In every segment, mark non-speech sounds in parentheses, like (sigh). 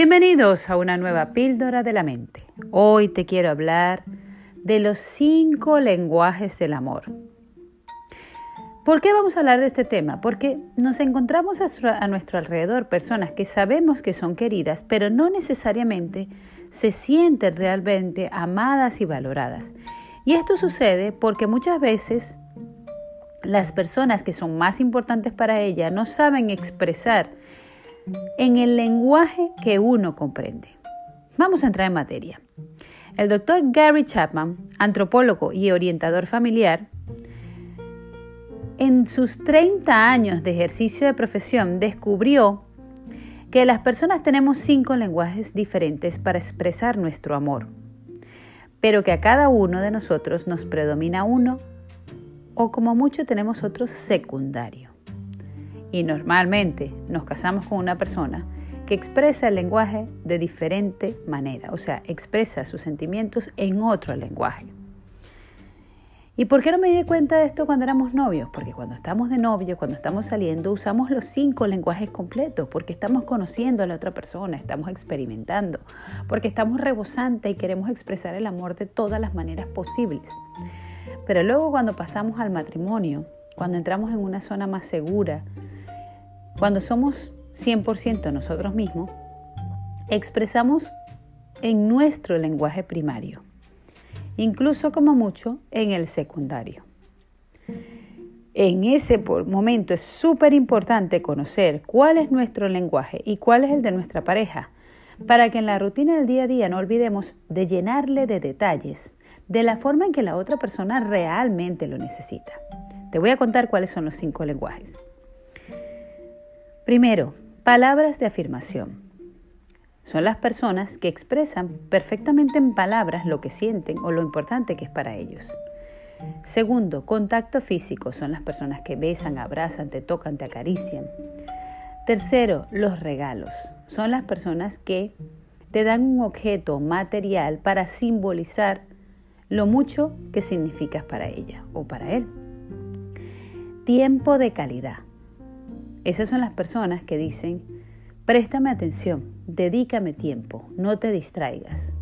Bienvenidos a una nueva píldora de la mente. Hoy te quiero hablar de los cinco lenguajes del amor. ¿Por qué vamos a hablar de este tema? Porque nos encontramos a nuestro alrededor personas que sabemos que son queridas, pero no necesariamente se sienten realmente amadas y valoradas. Y esto sucede porque muchas veces las personas que son más importantes para ella no saben expresar en el lenguaje que uno comprende. Vamos a entrar en materia. El doctor Gary Chapman, antropólogo y orientador familiar, en sus 30 años de ejercicio de profesión descubrió que las personas tenemos cinco lenguajes diferentes para expresar nuestro amor, pero que a cada uno de nosotros nos predomina uno o como mucho tenemos otro secundario. Y normalmente nos casamos con una persona que expresa el lenguaje de diferente manera, o sea, expresa sus sentimientos en otro lenguaje. ¿Y por qué no me di cuenta de esto cuando éramos novios? Porque cuando estamos de novios, cuando estamos saliendo, usamos los cinco lenguajes completos, porque estamos conociendo a la otra persona, estamos experimentando, porque estamos rebosantes y queremos expresar el amor de todas las maneras posibles. Pero luego cuando pasamos al matrimonio, cuando entramos en una zona más segura, cuando somos 100% nosotros mismos, expresamos en nuestro lenguaje primario, incluso como mucho en el secundario. En ese momento es súper importante conocer cuál es nuestro lenguaje y cuál es el de nuestra pareja, para que en la rutina del día a día no olvidemos de llenarle de detalles de la forma en que la otra persona realmente lo necesita. Te voy a contar cuáles son los cinco lenguajes. Primero, palabras de afirmación. Son las personas que expresan perfectamente en palabras lo que sienten o lo importante que es para ellos. Segundo, contacto físico. Son las personas que besan, abrazan, te tocan, te acarician. Tercero, los regalos. Son las personas que te dan un objeto material para simbolizar lo mucho que significas para ella o para él. Tiempo de calidad. Esas son las personas que dicen, préstame atención, dedícame tiempo, no te distraigas.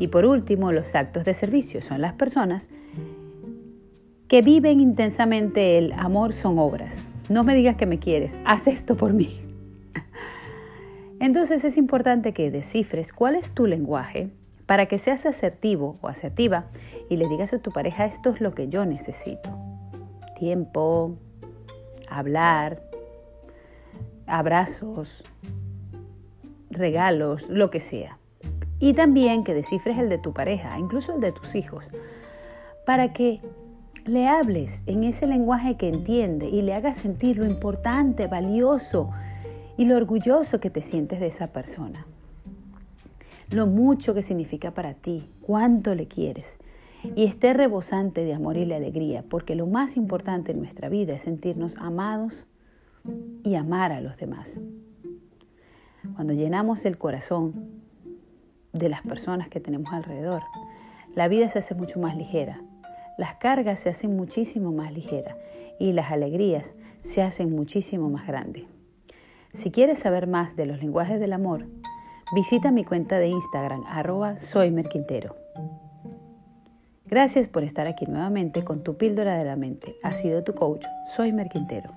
Y por último, los actos de servicio son las personas que viven intensamente el amor son obras. No me digas que me quieres, haz esto por mí. (laughs) Entonces es importante que descifres cuál es tu lenguaje para que seas asertivo o asertiva y le digas a tu pareja esto es lo que yo necesito. Tiempo, hablar, abrazos, regalos, lo que sea. Y también que descifres el de tu pareja, incluso el de tus hijos, para que le hables en ese lenguaje que entiende y le hagas sentir lo importante, valioso y lo orgulloso que te sientes de esa persona lo mucho que significa para ti, cuánto le quieres. Y esté rebosante de amor y de alegría, porque lo más importante en nuestra vida es sentirnos amados y amar a los demás. Cuando llenamos el corazón de las personas que tenemos alrededor, la vida se hace mucho más ligera, las cargas se hacen muchísimo más ligeras y las alegrías se hacen muchísimo más grandes. Si quieres saber más de los lenguajes del amor, Visita mi cuenta de Instagram, arroba soymerquintero. Gracias por estar aquí nuevamente con tu píldora de la mente. Ha sido tu coach, Soy Merquintero.